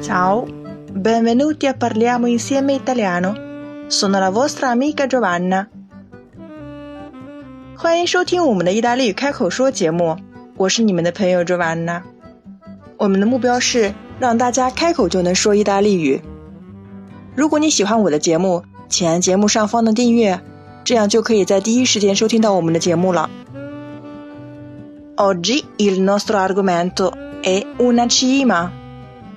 Ciao, benvenuti a parliamo insieme italiano. Sono la vostra amica Giovanna. 欢迎收听我们的意大利语开口说节目，我是你们的朋友 Giovanna。我们的目标是让大家开口就能说意大利语。如果你喜欢我的节目，请按节目上方的订阅，这样就可以在第一时间收听到我们的节目了。Oggi il nostro argomento è una cima。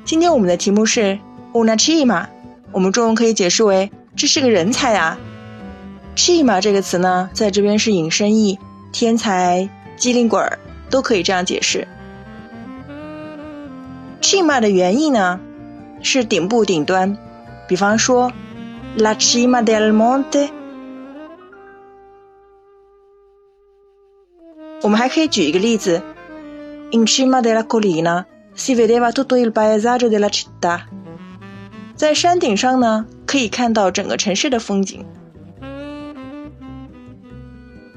今天我们的题目是 una chima，我们中文可以解释为这是个人才啊。chima 这个词呢，在这边是引申义，天才、机灵鬼儿都可以这样解释。chima 的原意呢是顶部、顶端，比方说 la chima del monte。我们还可以举一个例子：in chima della collina si vedeva tutto il paesaggio della città。在山顶上呢，可以看到整个城市的风景。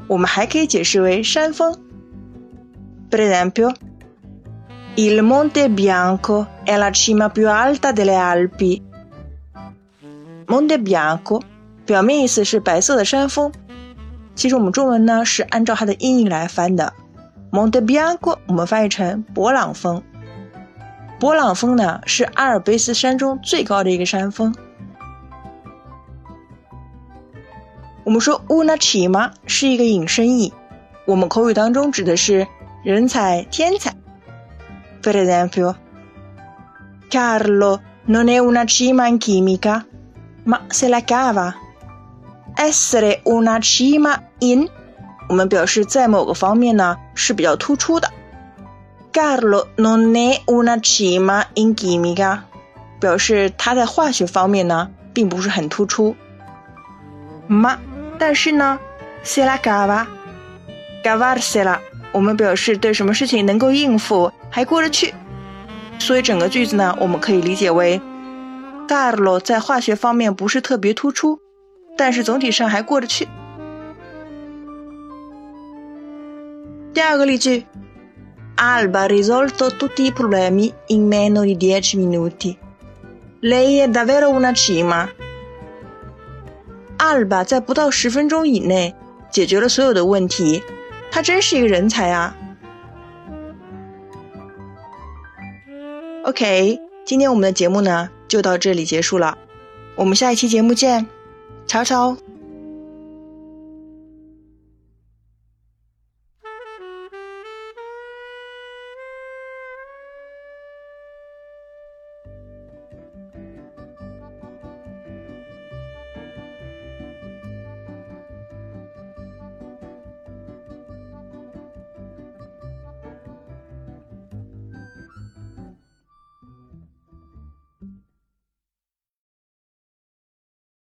我们还可以解释为山峰。Per esempio, il Monte Bianco è la cima più alta delle Alpi. Monte Bianco 表面意思是白色的山峰，其实我们中文呢是按照它的音译来翻的。Monte Bianco 我们翻译成勃朗峰。勃朗峰呢是阿尔卑斯山中最高的一个山峰。我们说 una cima 是一个引申义，我们口语当中指的是人才、天才。For example, Carlo non è una cima in chimica, ma se la cava. Essere una cima in 我们表示在某个方面呢是比较突出的。Carlo non è una cima in chimica，表示他在化学方面呢并不是很突出。Ma 但是呢，se la cava，cavarsela，我们表示对什么事情能够应付，还过得去。所以整个句子呢，我们可以理解为，Carlo 在化学方面不是特别突出，但是总体上还过得去。第二个例句，Alba ha risolto tutti i problemi in meno di dieci minuti. Lei è davvero una cima. Alba 在不到十分钟以内解决了所有的问题，他真是一个人才啊！OK，今天我们的节目呢就到这里结束了，我们下一期节目见，瞧瞧。